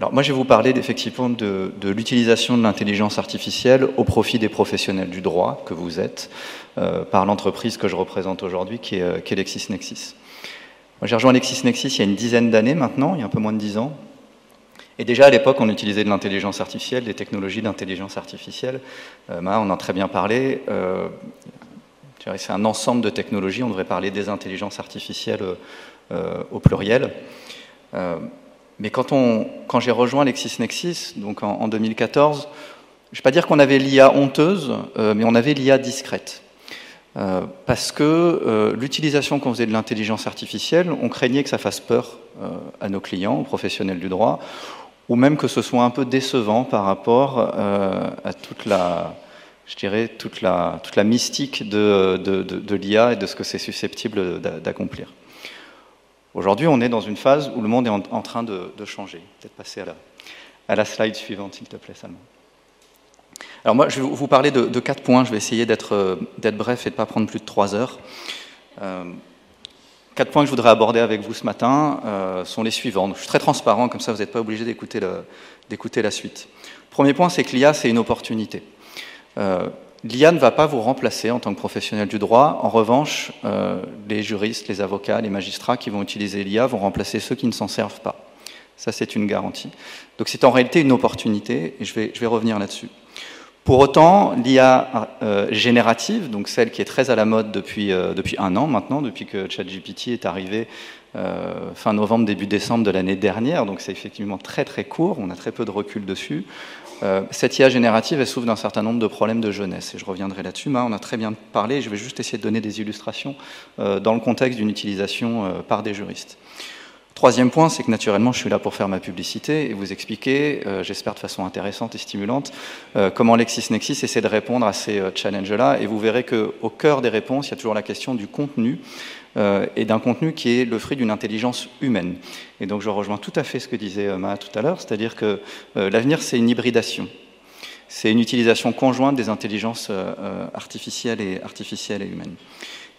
Alors moi je vais vous parler effectivement de, l'utilisation de l'intelligence artificielle au profit des professionnels du droit que vous êtes, euh, par l'entreprise que je représente aujourd'hui qui est, euh, LexisNexis. J'ai rejoint LexisNexis il y a une dizaine d'années maintenant, il y a un peu moins de dix ans. Et déjà à l'époque on utilisait de l'intelligence artificielle, des technologies d'intelligence artificielle. Euh, on en a très bien parlé. Euh, c'est un ensemble de technologies, on devrait parler des intelligences artificielles au pluriel. Mais quand, quand j'ai rejoint LexisNexis, donc en, 2014, je ne vais pas dire qu'on avait l'IA honteuse, euh, mais on avait l'IA discrète. Euh, parce que euh, l'utilisation qu'on faisait de l'intelligence artificielle, on craignait que ça fasse peur à nos clients, aux professionnels du droit, ou même que ce soit un peu décevant par rapport à toute la, je dirais, toute la, toute la mystique de, de, de l'IA et de ce que c'est susceptible d'accomplir. Aujourd'hui, on est dans une phase où le monde est en, train de, changer. Peut-être passer à la, slide suivante, s'il te plaît, Salman. Alors moi, je vais vous parler de, quatre points. Je vais essayer d'être bref et de ne pas prendre plus de trois heures. Euh, quatre points que je voudrais aborder avec vous ce matin euh, sont les suivants. je suis très transparent, comme ça vous n'êtes pas obligé d'écouter la suite. Premier point, c'est que l'IA, c'est une opportunité. Euh, L'IA ne va pas vous remplacer en tant que professionnel du droit. En revanche, euh, les juristes, les avocats, les magistrats qui vont utiliser l'IA vont remplacer ceux qui ne s'en servent pas. Ça, c'est une garantie. Donc c'est en réalité une opportunité, et je vais, je vais revenir là-dessus. Pour autant, l'IA euh, générative, donc celle qui est très à la mode depuis, euh, depuis un an maintenant, depuis que ChatGPT est arrivé fin novembre, début décembre de l'année dernière, donc c'est effectivement très très court, on a très peu de recul dessus. Euh, cette IA générative, elle souffre d'un certain nombre de problèmes de jeunesse, et je reviendrai là-dessus. On a très bien parlé, je vais juste essayer de donner des illustrations euh, dans le contexte d'une utilisation euh, par des juristes. Troisième point, c'est que naturellement, je suis là pour faire ma publicité et vous expliquer, j'espère de façon intéressante et stimulante, comment LexisNexis essaie de répondre à ces challenges-là. Et vous verrez qu'au cœur des réponses, il y a toujours la question du contenu euh, et d'un contenu qui est le fruit d'une intelligence humaine. Et donc je rejoins tout à fait ce que disait euh, Maha tout à l'heure, c'est-à-dire que euh, l'avenir, c'est une hybridation. C'est une utilisation conjointe des intelligences artificielles et, artificielles et humaines.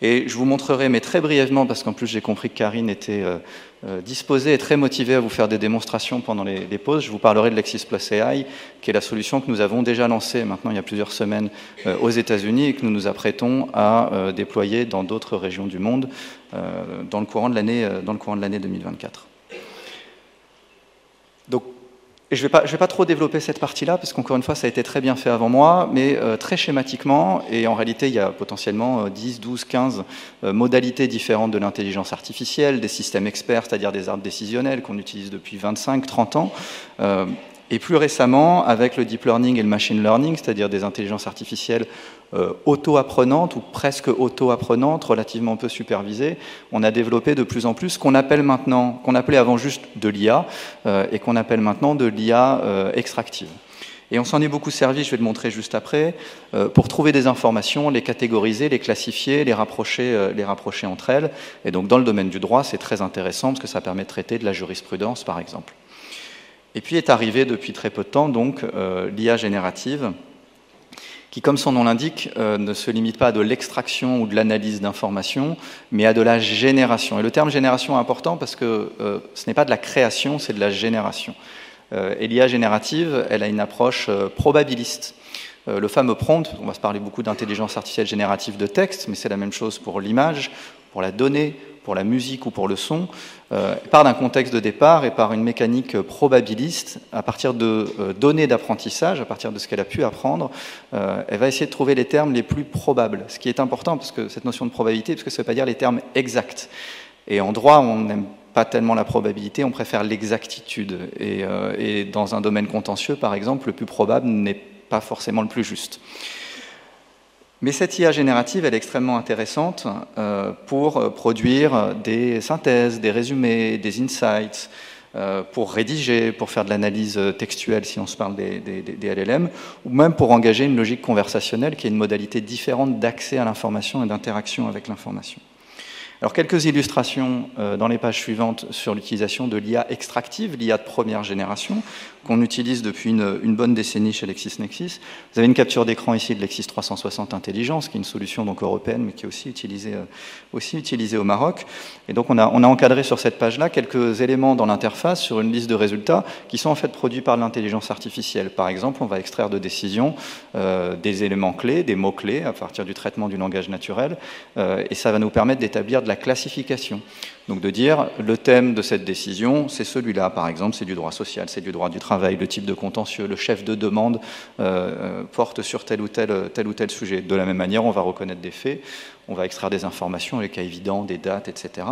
Et je vous montrerai, mais très brièvement, parce qu'en plus j'ai compris que Karine était euh, euh, disposée et très motivée à vous faire des démonstrations pendant les, pauses, je vous parlerai de Lexis Plus AI, qui est la solution que nous avons déjà lancée maintenant il y a plusieurs semaines euh, aux États-Unis et que nous nous apprêtons à déployer dans d'autres régions du monde dans le courant de l'année 2024. Donc je ne vais, pas trop développer cette partie-là, parce qu'encore une fois, ça a été très bien fait avant moi, mais euh, très schématiquement, et en réalité, il y a potentiellement 10, 12, 15 modalités différentes de l'intelligence artificielle, des systèmes experts, c'est-à-dire des arbres décisionnels qu'on utilise depuis 25, 30 ans. Et plus récemment, avec le deep learning et le machine learning, c'est-à-dire des intelligences artificielles euh, auto-apprenantes ou presque auto-apprenantes, relativement peu supervisées, on a développé de plus en plus ce qu'on appelle maintenant, qu'on appelait avant juste de l'IA, euh, et qu'on appelle maintenant de l'IA euh, extractive. Et on s'en est beaucoup servi, je vais le montrer juste après, pour trouver des informations, les catégoriser, les classifier, les rapprocher, les rapprocher entre elles. Et donc dans le domaine du droit, c'est très intéressant parce que ça permet de traiter de la jurisprudence, par exemple. Et puis est arrivé depuis très peu de temps donc euh, l'IA générative, qui, comme son nom l'indique, euh, ne se limite pas à de l'extraction ou de l'analyse d'informations, mais à de la génération. Et le terme génération est important parce que euh, ce n'est pas de la création, c'est de la génération. et l'IA générative, elle a une approche probabiliste. Le fameux prompt, on va se parler beaucoup d'intelligence artificielle générative de texte, mais c'est la même chose pour l'image, pour la donnée, pour la musique ou pour le son, euh, part d'un contexte de départ et par une mécanique probabiliste, à partir de euh, données d'apprentissage, à partir de ce qu'elle a pu apprendre, euh, elle va essayer de trouver les termes les plus probables. Ce qui est important, parce que cette notion de probabilité, parce que ça ne veut pas dire les termes exacts. Et en droit, on n'aime pas tellement la probabilité, on préfère l'exactitude. Et, et dans un domaine contentieux, par exemple, le plus probable n'est pas forcément le plus juste. Mais cette IA générative, elle est extrêmement intéressante euh, pour euh, produire des synthèses, des résumés, des insights, euh, pour rédiger, pour faire de l'analyse textuelle si on se parle des, des, LLM, ou même pour engager une logique conversationnelle qui est une modalité différente d'accès à l'information et d'interaction avec l'information. Alors quelques illustrations dans les pages suivantes sur l'utilisation de l'IA extractive, l'IA de première génération, qu'on utilise depuis une, bonne décennie chez LexisNexis. Vous avez une capture d'écran ici de Lexis 360 Intelligence, qui est une solution donc européenne, mais qui est aussi utilisée, euh, aussi utilisée au Maroc. Et donc on a, on a encadré sur cette page-là quelques éléments dans l'interface sur une liste de résultats qui sont en fait produits par l'intelligence artificielle. Par exemple, on va extraire de décisions euh, des éléments clés, des mots-clés à partir du traitement du langage naturel, euh, et ça va nous permettre d'établir de la classification. Donc de dire le thème de cette décision, c'est celui-là, par exemple, c'est du droit social, c'est du droit du travail, le type de contentieux, le chef de demande euh, euh, porte sur tel ou tel, tel ou tel sujet. De la même manière, on va reconnaître des faits, on va extraire des informations, les cas évidents, des dates, etc.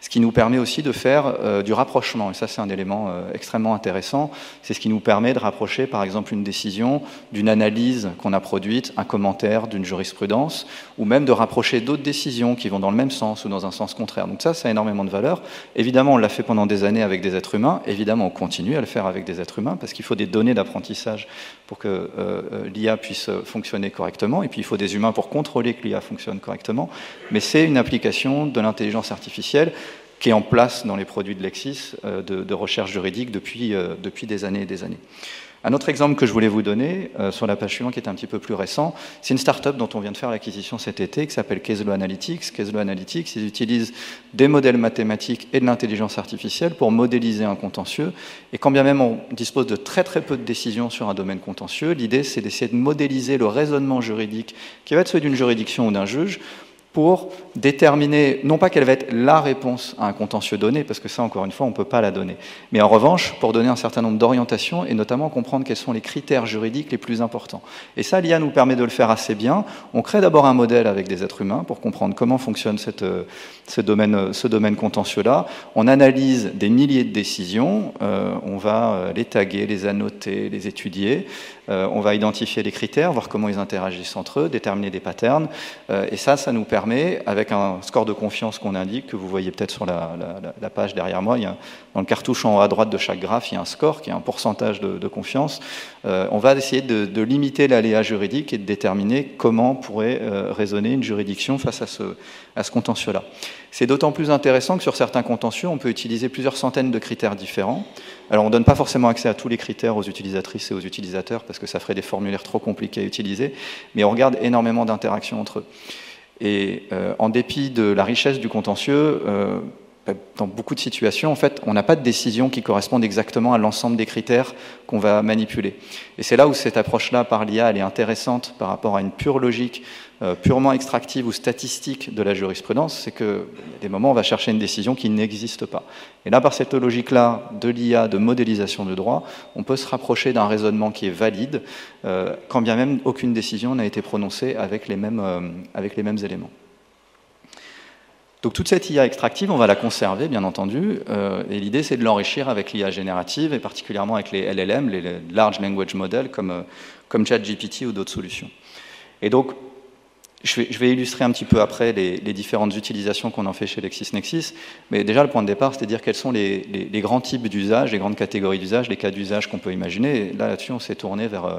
Ce qui nous permet aussi de faire euh, du rapprochement, et ça c'est un élément euh, extrêmement intéressant, c'est ce qui nous permet de rapprocher par exemple une décision d'une analyse qu'on a produite, un commentaire d'une jurisprudence, ou même de rapprocher d'autres décisions qui vont dans le même sens ou dans un sens contraire. Donc ça, ça a énormément de valeur. Évidemment, on l'a fait pendant des années avec des êtres humains, évidemment on continue à le faire avec des êtres humains, parce qu'il faut des données d'apprentissage pour que euh, l'IA puisse fonctionner correctement, et puis il faut des humains pour contrôler que l'IA fonctionne correctement, mais c'est une application de l'intelligence artificielle qui est en place dans les produits de Lexis euh, de, recherche juridique euh, depuis des années et des années. Un autre exemple que je voulais vous donner euh, sur la page suivante, qui est un petit peu plus récent, c'est une start-up dont on vient de faire l'acquisition cet été, qui s'appelle Keslo Analytics. Keslo Analytics, ils utilisent des modèles mathématiques et de l'intelligence artificielle pour modéliser un contentieux. Et quand bien même on dispose de très très peu de décisions sur un domaine contentieux, l'idée c'est d'essayer de modéliser le raisonnement juridique qui va être celui d'une juridiction ou d'un juge pour déterminer, non pas quelle va être la réponse à un contentieux donné, parce que ça, encore une fois, on ne peut pas la donner, mais en revanche, pour donner un certain nombre d'orientations et notamment comprendre quels sont les critères juridiques les plus importants. Et ça, l'IA nous permet de le faire assez bien. On crée d'abord un modèle avec des êtres humains pour comprendre comment fonctionne ce domaine, ce domaine contentieux-là. On analyse des milliers de décisions, euh, on va euh, les taguer, les annoter, les étudier, euh, on va identifier les critères, voir comment ils interagissent entre eux, déterminer des patterns, et ça, ça nous permet, avec un score de confiance qu'on indique, que vous voyez peut-être sur la, page derrière moi, il y a, dans le cartouche en haut à droite de chaque graphe, il y a un score qui est un pourcentage de, confiance. on va essayer de, limiter l'aléa juridique et de déterminer comment pourrait raisonner une juridiction face à ce, à ce contentieux-là. C'est d'autant plus intéressant que sur certains contentieux, on peut utiliser plusieurs centaines de critères différents. Alors on ne donne pas forcément accès à tous les critères aux utilisatrices et aux utilisateurs parce que ça ferait des formulaires trop compliqués à utiliser, mais on regarde énormément d'interactions entre eux. Et euh, en dépit de la richesse du contentieux, euh, dans beaucoup de situations, en fait, on n'a pas de décision qui corresponde exactement à l'ensemble des critères qu'on va manipuler. Et c'est là où cette approche-là par l'IA, elle est intéressante par rapport à une pure logique euh, purement extractive ou statistique de la jurisprudence, c'est a des moments on va chercher une décision qui n'existe pas. Et là, par cette logique-là de l'IA, de modélisation de droit, on peut se rapprocher d'un raisonnement qui est valide, euh, quand bien même aucune décision n'a été prononcée avec les mêmes, euh, avec les mêmes éléments. Donc toute cette IA extractive, on va la conserver, bien entendu, et l'idée c'est de l'enrichir avec l'IA générative, et particulièrement avec les LLM, les Large Language Models, comme, comme ChatGPT ou d'autres solutions. Et donc, je vais, illustrer un petit peu après les, différentes utilisations qu'on en fait chez LexisNexis, mais déjà le point de départ, c'est de dire quels sont les, grands types d'usage, les grandes catégories d'usage, les cas d'usage qu'on peut imaginer. Et là, là-dessus, on s'est tourné vers euh, euh,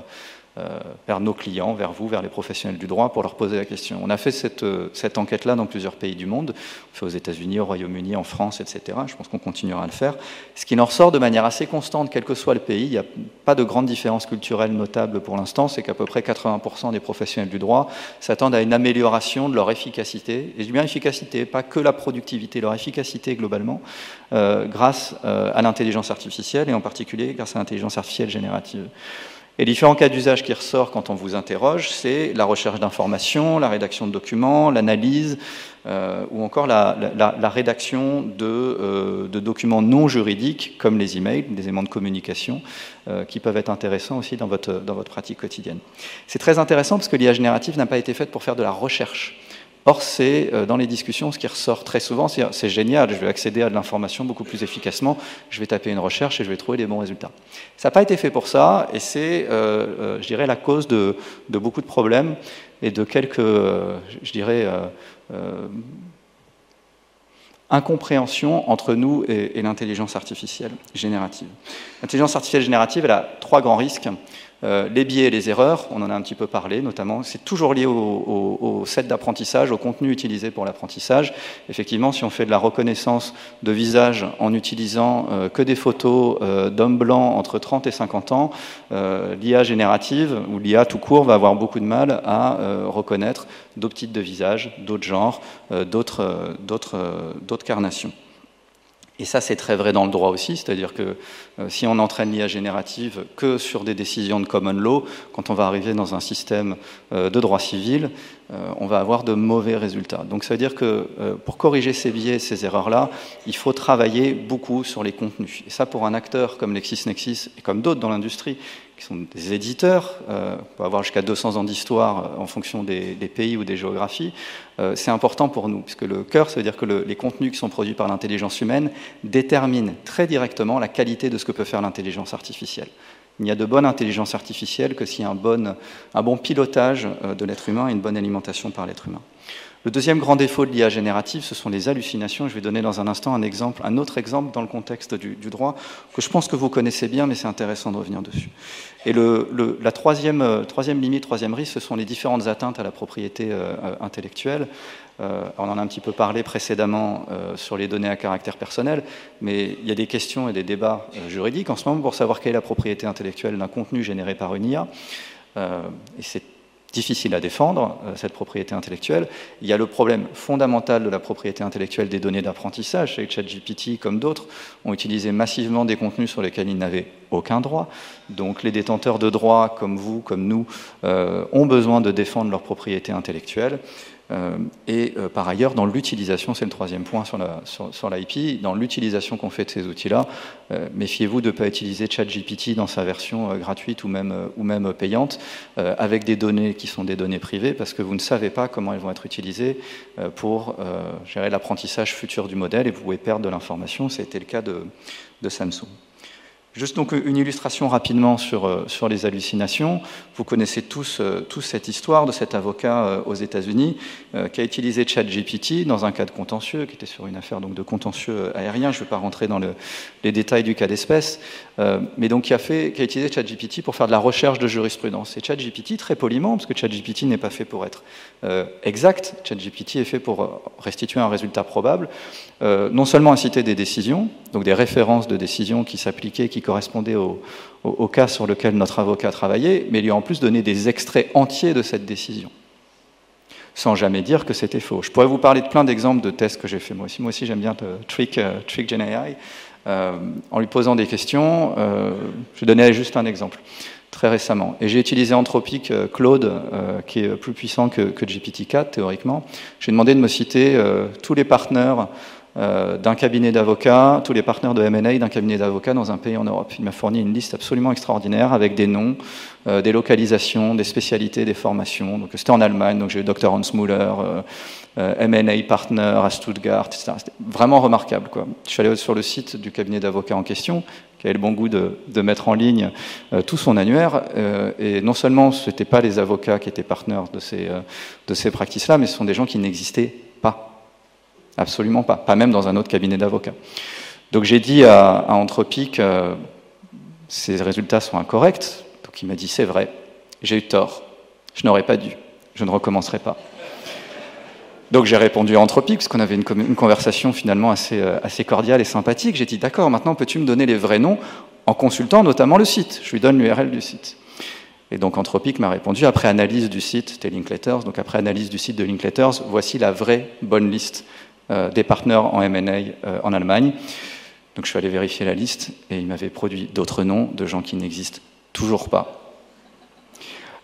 vers nos clients, vers vous, vers les professionnels du droit, pour leur poser la question. On a fait cette, euh, enquête-là dans plusieurs pays du monde, on fait aux États-Unis, au Royaume-Uni, en France, etc. Je pense qu'on continuera à le faire. Ce qui en ressort de manière assez constante, quel que soit le pays, il n'y a pas de grande différence culturelle notable pour l'instant, c'est qu'à peu près 80% des professionnels du droit s'attendent à une amélioration de leur efficacité, et je dis bien efficacité, pas que la productivité, leur efficacité globalement, euh, grâce à l'intelligence artificielle, et en particulier grâce à l'intelligence artificielle générative. Et différents cas d'usage qui ressortent quand on vous interroge, c'est la recherche d'informations, la rédaction de documents, l'analyse, euh, ou encore la, rédaction euh, de, documents non juridiques, comme les emails, des éléments de communication, euh, qui peuvent être intéressants aussi dans votre, dans votre pratique quotidienne. C'est très intéressant parce que l'IA générative n'a pas été faite pour faire de la recherche. Or, c'est euh, dans les discussions ce qui ressort très souvent, c'est génial, je vais accéder à de l'information beaucoup plus efficacement, je vais taper une recherche et je vais trouver des bons résultats. Ça n'a pas été fait pour ça, et c'est, euh, euh, je dirais, la cause de, beaucoup de problèmes et de quelques, je dirais, incompréhensions entre nous et, et l'intelligence artificielle générative. L'intelligence artificielle générative, elle a trois grands risques. Euh, les biais et les erreurs, on en a un petit peu parlé, notamment, c'est toujours lié au, set d'apprentissage, au contenu utilisé pour l'apprentissage. Effectivement, si on fait de la reconnaissance de visage en utilisant euh, que des photos euh, d'hommes blancs entre 30 et 50 ans, l'IA générative ou l'IA tout court va avoir beaucoup de mal à reconnaître d'autres types de visages, d'autres genres, d'autres carnations. Et ça, c'est très vrai dans le droit aussi, c'est-à-dire que si on entraîne l'IA générative que sur des décisions de common law, quand on va arriver dans un système euh, de droit civil, euh, on va avoir de mauvais résultats. Donc ça veut dire que pour corriger ces biais, ces erreurs-là, il faut travailler beaucoup sur les contenus. Et ça, pour un acteur comme LexisNexis et comme d'autres dans l'industrie, qui sont des éditeurs, euh, on peut avoir jusqu'à 200 ans d'histoire en fonction des, pays ou des géographies, c'est important pour nous, puisque le cœur, ça veut dire que les contenus qui sont produits par l'intelligence humaine déterminent très directement la qualité de que peut faire l'intelligence artificielle. Il n'y a de bonne intelligence artificielle que s'il y a un bon, un bon pilotage euh, de l'être humain et une bonne alimentation par l'être humain. Le deuxième grand défaut de l'IA générative, ce sont les hallucinations. Je vais donner dans un instant un exemple, un autre exemple dans le contexte du, droit que je pense que vous connaissez bien, mais c'est intéressant de revenir dessus. Et la troisième, euh, troisième limite, troisième risque, ce sont les différentes atteintes à la propriété euh, intellectuelle. Euh, on en a un petit peu parlé précédemment sur les données à caractère personnel, mais il y a des questions et des débats juridiques en ce moment pour savoir quelle est la propriété intellectuelle d'un contenu généré par une IA. et c'est difficile à défendre, cette propriété intellectuelle. Il y a le problème fondamental de la propriété intellectuelle des données d'apprentissage. Chez ChatGPT, comme d'autres, ont utilisé massivement des contenus sur lesquels ils n'avaient aucun droit. Donc les détenteurs de droits, comme vous, comme nous, ont besoin de défendre leur propriété intellectuelle. Euh, et euh, par ailleurs, dans l'utilisation, c'est le troisième point sur l'IP, sur, dans l'utilisation qu'on fait de ces outils-là, euh, méfiez-vous de ne pas utiliser ChatGPT dans sa version gratuite ou même, ou même payante, avec des données qui sont des données privées, parce que vous ne savez pas comment elles vont être utilisées pour gérer l'apprentissage futur du modèle, et vous pouvez perdre de l'information. C'était le cas de Samsung. Juste donc une illustration rapidement sur, euh, sur les hallucinations. Vous connaissez tous, euh, tous cette histoire de cet avocat euh, aux États-Unis qui a utilisé ChatGPT dans un cas de contentieux, qui était sur une affaire donc de contentieux aérien. Je ne vais pas rentrer dans le, les détails du cas d'espèce, mais donc qui a, fait, qui a utilisé ChatGPT pour faire de la recherche de jurisprudence. Et ChatGPT, très poliment, parce que ChatGPT n'est pas fait pour être exact, ChatGPT est fait pour restituer un résultat probable, non seulement inciter des décisions, donc des références de décisions qui s'appliquaient, qui correspondait au, cas sur lequel notre avocat travaillait, mais lui a en plus donné des extraits entiers de cette décision, sans jamais dire que c'était faux. Je pourrais vous parler de plein d'exemples de tests que j'ai fait moi aussi. Moi aussi, j'aime bien Trick, euh, Trick GenAI. Euh, en lui posant des questions, euh, je vais juste un exemple très récemment. Et j'ai utilisé Anthropic Claude, qui est plus puissant que GPT-4 théoriquement. J'ai demandé de me citer tous les partenaires euh, d'un cabinet d'avocats, tous les partenaires de M&A d'un cabinet d'avocats dans un pays en Europe. Il m'a fourni une liste absolument extraordinaire avec des noms, euh, des localisations, des spécialités, des formations. Donc c'était en Allemagne, donc j'ai eu Dr. Hans Müller, euh, euh M&A partner à Stuttgart, etc. C'était vraiment remarquable. Quoi. Je suis allé sur le site du cabinet d'avocats en question, qui avait le bon goût de, mettre en ligne tout son annuaire. et non seulement ce n'étaient pas les avocats qui étaient partenaires de ces, de ces practices-là, mais ce sont des gens qui n'existaient. Absolument pas, pas même dans un autre cabinet d'avocats. Donc j'ai dit à, Anthropique, euh, ces résultats sont incorrects. Donc il m'a dit, c'est vrai, j'ai eu tort, je n'aurais pas dû, je ne recommencerai pas. Donc j'ai répondu à Anthropique, parce qu'on avait une, conversation finalement assez, euh, assez cordiale et sympathique. J'ai dit, d'accord, maintenant peux-tu me donner les vrais noms en consultant notamment le site? Je lui donne l'URL du site. Et donc Anthropique m'a répondu, après analyse du site, c'était Linkletters, donc après analyse du site de Linkletters, voici la vraie bonne liste des partenaires en M&A euh, en Allemagne. Donc je suis allé vérifier la liste et il m'avait produit d'autres noms de gens qui n'existent toujours pas.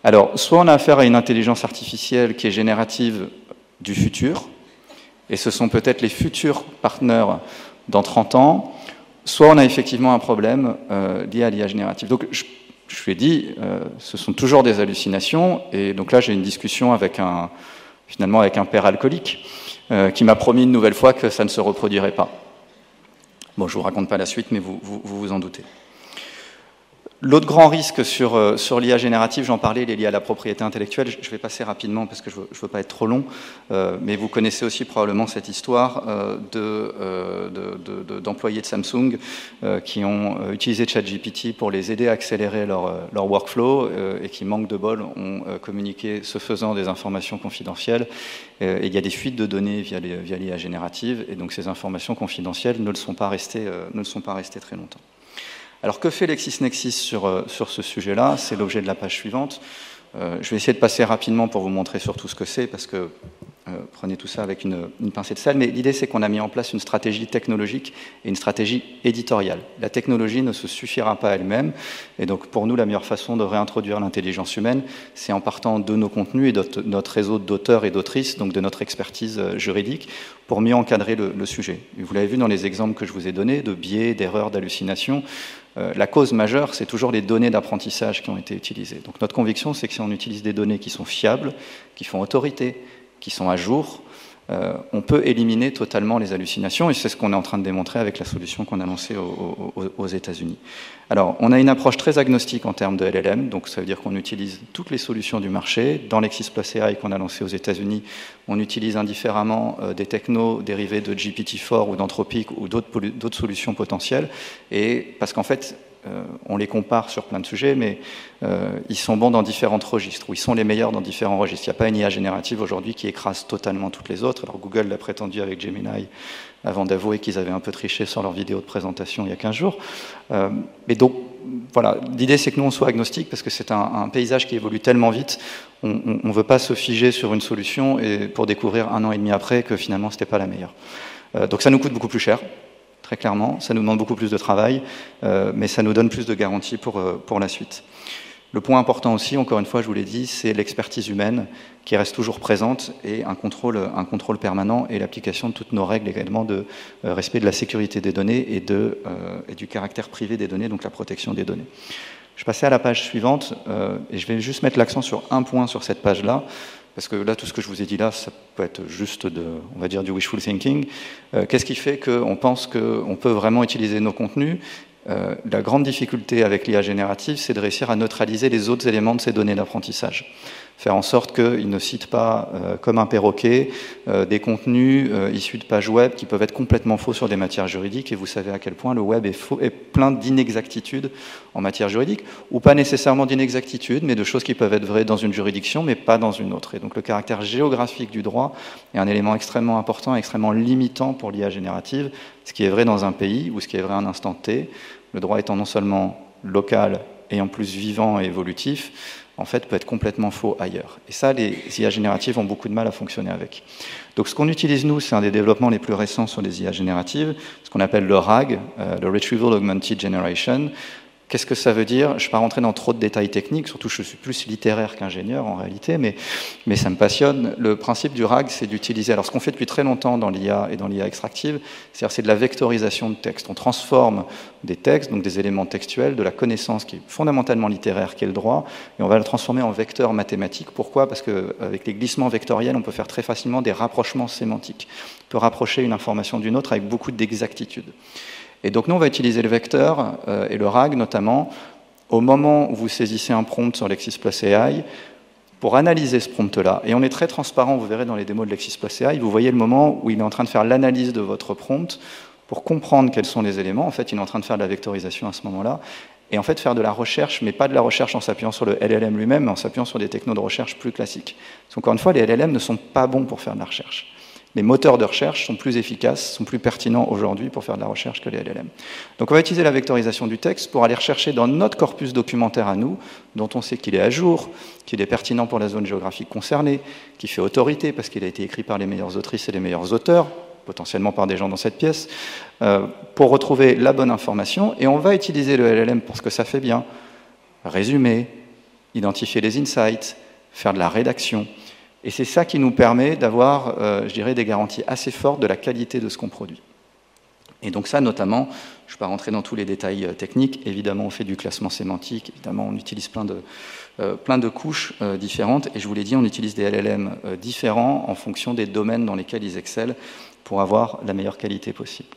Alors, soit on a affaire à une intelligence artificielle qui est générative du futur, et ce sont peut-être les futurs partenaires dans 30 ans, soit on a effectivement un problème euh, lié à l'IA générative. Donc je, je lui ai dit, ce sont toujours des hallucinations, et donc là j'ai une discussion avec un, finalement avec un père alcoolique. Euh, qui m'a promis une nouvelle fois que ça ne se reproduirait pas. Bon, je ne vous raconte pas la suite, mais vous vous, vous en doutez. L'autre grand risque sur, euh, sur l'IA générative, j'en parlais, il est lié à la propriété intellectuelle. Je vais passer rapidement parce que je ne veux, pas être trop long, euh, mais vous connaissez aussi probablement cette histoire euh, d'employés de, Samsung qui ont utilisé ChatGPT pour les aider à accélérer leur, leur workflow et qui, manque de bol, ont communiqué ce faisant des informations confidentielles. et il y a des fuites de données via l'IA générative, et donc ces informations confidentielles ne le sont pas restées, ne le sont pas restées très longtemps. Alors que fait LexisNexis sur, euh, sur ce sujet-là? C'est l'objet de la page suivante. Euh, je vais essayer de passer rapidement pour vous montrer surtout ce que c'est, parce que prenez tout ça avec une, pincée de sel. Mais l'idée, c'est qu'on a mis en place une stratégie technologique et une stratégie éditoriale. La technologie ne se suffira pas elle-même. Et donc, pour nous, la meilleure façon de réintroduire l'intelligence humaine, c'est en partant de nos contenus et de notre réseau d'auteurs et d'autrices, donc de notre expertise juridique, pour mieux encadrer le, le sujet. vous l'avez vu dans les exemples que je vous ai donnés, de biais, d'erreurs, d'hallucinations. Euh, la cause majeure, c'est toujours les données d'apprentissage qui ont été utilisées. Donc notre conviction, c'est que si on utilise des données qui sont fiables, qui font autorité, qui sont à jour, euh, on peut éliminer totalement les hallucinations, et c'est ce qu'on est en train de démontrer avec la solution qu'on a lancée aux, États-Unis. Alors, on a une approche très agnostique en termes de LLM, donc ça veut dire qu'on utilise toutes les solutions du marché. Dans l'Exis Plus AI qu'on a lancé aux États-Unis, on utilise indifféremment euh, des technos dérivés de GPT-4 ou d'Anthropic ou d'autres solutions potentielles, et parce qu'en fait, euh, on les compare sur plein de sujets, mais euh, ils sont bons dans différents registres, ou ils sont les meilleurs dans différents registres. Il n'y a pas une IA générative aujourd'hui qui écrase totalement toutes les autres. Alors Google l'a prétendu avec Gemini, avant d'avouer qu'ils avaient un peu triché sur leur vidéo de présentation il y a 15 jours. Euh, donc, voilà, l'idée c'est que nous on soit agnostique parce que c'est un, paysage qui évolue tellement vite. On ne veut pas se figer sur une solution et pour découvrir un an et demi après que finalement ce n'était pas la meilleure. donc ça nous coûte beaucoup plus cher très clairement. Ça nous demande beaucoup plus de travail, euh, mais ça nous donne plus de garanties pour, euh, pour la suite. Le point important aussi, encore une fois, je vous l'ai dit, c'est l'expertise humaine qui reste toujours présente et un contrôle, un contrôle permanent et l'application de toutes nos règles également de euh, respect de la sécurité des données et, de, et du caractère privé des données, donc la protection des données. Je passais à la page suivante et je vais juste mettre l'accent sur un point sur cette page-là. Parce que là, tout ce que je vous ai dit là, ça peut être juste de, on va dire, du wishful thinking. Euh, qu'est-ce qui fait qu'on pense qu'on peut vraiment utiliser nos contenus? Euh, La grande difficulté avec l'IA générative, c'est de réussir à neutraliser les autres éléments de ces données d'apprentissage faire en sorte qu'il ne cite pas, euh, comme un perroquet, euh, des contenus euh, issus de pages web qui peuvent être complètement faux sur des matières juridiques. Et vous savez à quel point le web est, faux, est plein d'inexactitudes en matière juridique, ou pas nécessairement d'inexactitudes, mais de choses qui peuvent être vraies dans une juridiction, mais pas dans une autre. Et donc le caractère géographique du droit est un élément extrêmement important, extrêmement limitant pour l'IA générative. Ce qui est vrai dans un pays ou ce qui est vrai à un instant T, le droit étant non seulement local et en plus vivant et évolutif, en fait, peut être complètement faux ailleurs. Et ça, les IA génératives ont beaucoup de mal à fonctionner avec. Donc ce qu'on utilise, nous, c'est un des développements les plus récents sur les IA génératives, ce qu'on appelle le RAG, euh, le Retrieval Augmented Generation, Qu'est-ce que ça veut dire? Je ne vais pas rentrer dans trop de détails techniques, surtout je suis plus littéraire qu'ingénieur en réalité, mais, mais ça me passionne. Le principe du RAG, c'est d'utiliser, alors ce qu'on fait depuis très longtemps dans l'IA et dans l'IA extractive, c'est-à-dire de la vectorisation de texte. On transforme des textes, donc des éléments textuels, de la connaissance qui est fondamentalement littéraire, qui est le droit, et on va le transformer en vecteur mathématique. Pourquoi? Parce qu'avec les glissements vectoriels, on peut faire très facilement des rapprochements sémantiques. On peut rapprocher une information d'une autre avec beaucoup d'exactitude. Et donc nous, on va utiliser le vecteur euh, et le RAG notamment au moment où vous saisissez un prompt sur Lexis Plus pour analyser ce prompt-là. Et on est très transparent, vous verrez dans les démos de Lexis vous voyez le moment où il est en train de faire l'analyse de votre prompt pour comprendre quels sont les éléments. En fait, il est en train de faire de la vectorisation à ce moment-là. Et en fait, faire de la recherche, mais pas de la recherche en s'appuyant sur le LLM lui-même, mais en s'appuyant sur des technos de recherche plus classiques. Parce qu'encore une fois, les LLM ne sont pas bons pour faire de la recherche les moteurs de recherche sont plus efficaces, sont plus pertinents aujourd'hui pour faire de la recherche que les LLM. Donc on va utiliser la vectorisation du texte pour aller rechercher dans notre corpus documentaire à nous, dont on sait qu'il est à jour, qu'il est pertinent pour la zone géographique concernée, qui fait autorité parce qu'il a été écrit par les meilleures autrices et les meilleurs auteurs, potentiellement par des gens dans cette pièce, euh, pour retrouver la bonne information. Et on va utiliser le LLM pour ce que ça fait bien, résumer, identifier les insights, faire de la rédaction. Et c'est ça qui nous permet d'avoir, euh, je dirais, des garanties assez fortes de la qualité de ce qu'on produit. Et donc ça, notamment, je ne vais pas rentrer dans tous les détails euh, techniques, évidemment on fait du classement sémantique, évidemment on utilise plein de, euh, plein de couches différentes, et je vous l'ai dit, on utilise des LLM différents en fonction des domaines dans lesquels ils excellent pour avoir la meilleure qualité possible.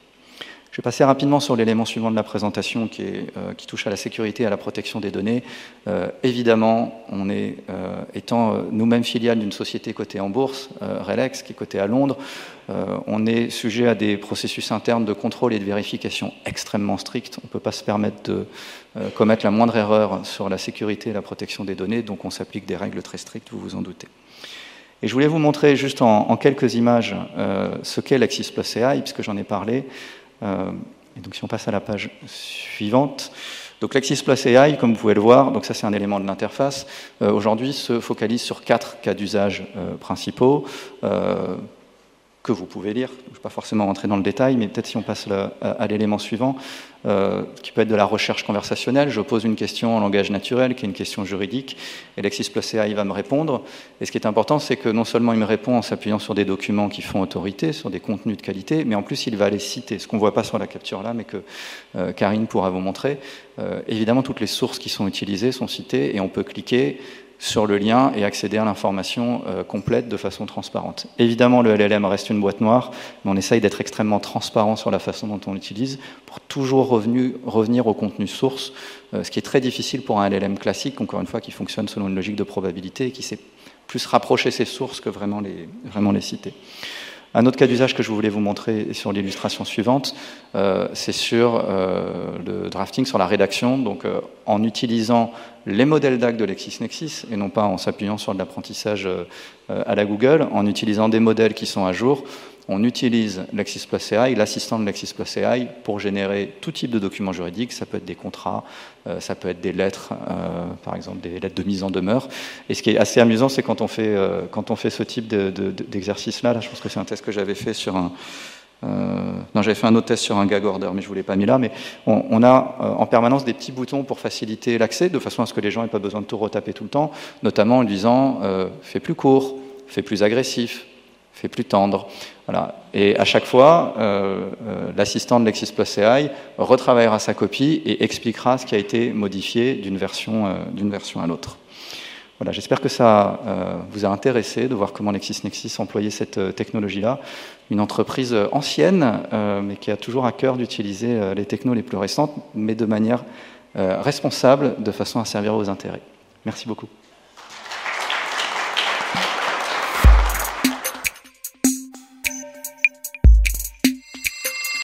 Je vais passer rapidement sur l'élément suivant de la présentation qui, euh, touche à la sécurité et à la protection des données. Euh, évidemment, on est, euh, étant nous-mêmes filiales d'une société cotée en bourse, Relex, qui est cotée à Londres, on est sujet à des processus internes de contrôle et de vérification extrêmement stricts. On ne peut pas se permettre de commettre la moindre erreur sur la sécurité et la protection des données, donc on s'applique des règles très strictes, vous vous en doutez. Et je voulais vous montrer juste en, quelques images ce qu'est l'Axis Plus AI, puisque j'en ai parlé. Euh, et donc si on passe à la page suivante, donc l'Axis Plus AI, comme vous pouvez le voir, donc ça c'est un élément de l'interface, euh, aujourd'hui se focalise sur quatre cas d'usage euh, principaux que vous pouvez lire. Je ne vais pas forcément rentrer dans le détail, mais peut-être si on passe à, l'élément suivant, euh, qui peut être de la recherche conversationnelle. Je pose une question en langage naturel, qui est une question juridique, et Lexis Plus AI va me répondre. Et ce qui est important, c'est que non seulement il me répond en s'appuyant sur des documents qui font autorité, sur des contenus de qualité, mais en plus il va les citer, ce qu'on ne voit pas sur la capture là, mais que euh, Karine pourra vous montrer. Euh, évidemment, toutes les sources qui sont utilisées sont citées, et on peut cliquer sur le lien et accéder à l'information euh, complète de façon transparente. Évidemment, le LLM reste une boîte noire, mais on essaye d'être extrêmement transparent sur la façon dont on l'utilise pour toujours revenir au contenu source, euh, ce qui est très difficile pour un LLM classique, encore une fois, qui fonctionne selon une logique de probabilité et qui sait plus rapprocher ses sources que vraiment les, vraiment les citer. Un autre cas d'usage que je voulais vous montrer sur l'illustration suivante, euh, c'est sur euh, le drafting, sur la rédaction, donc euh, en utilisant les modèles DAC de LexisNexis et non pas en s'appuyant sur de l'apprentissage à la Google, en utilisant des modèles qui sont à jour on utilise l'assistant de Plus AI, pour générer tout type de documents juridiques. Ça peut être des contrats, euh, ça peut être des lettres, euh, par exemple des lettres de mise en demeure. Et ce qui est assez amusant, c'est quand, on fait, euh, on ce type d'exercice-là, là, je pense que c'est un test que j'avais fait sur un... non, j'avais fait un autre test sur un gag order, mais je ne vous l'ai pas mis là. Mais on, a en permanence des petits boutons pour faciliter l'accès, de façon à ce que les gens n'aient pas besoin de tout retaper tout le temps, notamment en disant fais plus court, fais plus agressif, fais plus tendre. Voilà. Et à chaque fois, euh, euh, l'assistant de Lexis retravaillera sa copie et expliquera ce qui a été modifié d'une version, euh, à l'autre. Voilà, j'espère que ça vous a intéressé de voir comment LexisNexis employait cette technologie-là. Une entreprise ancienne, mais qui a toujours à cœur d'utiliser les technos les plus récentes, mais de manière responsable, de façon à servir aux intérêts. Merci beaucoup.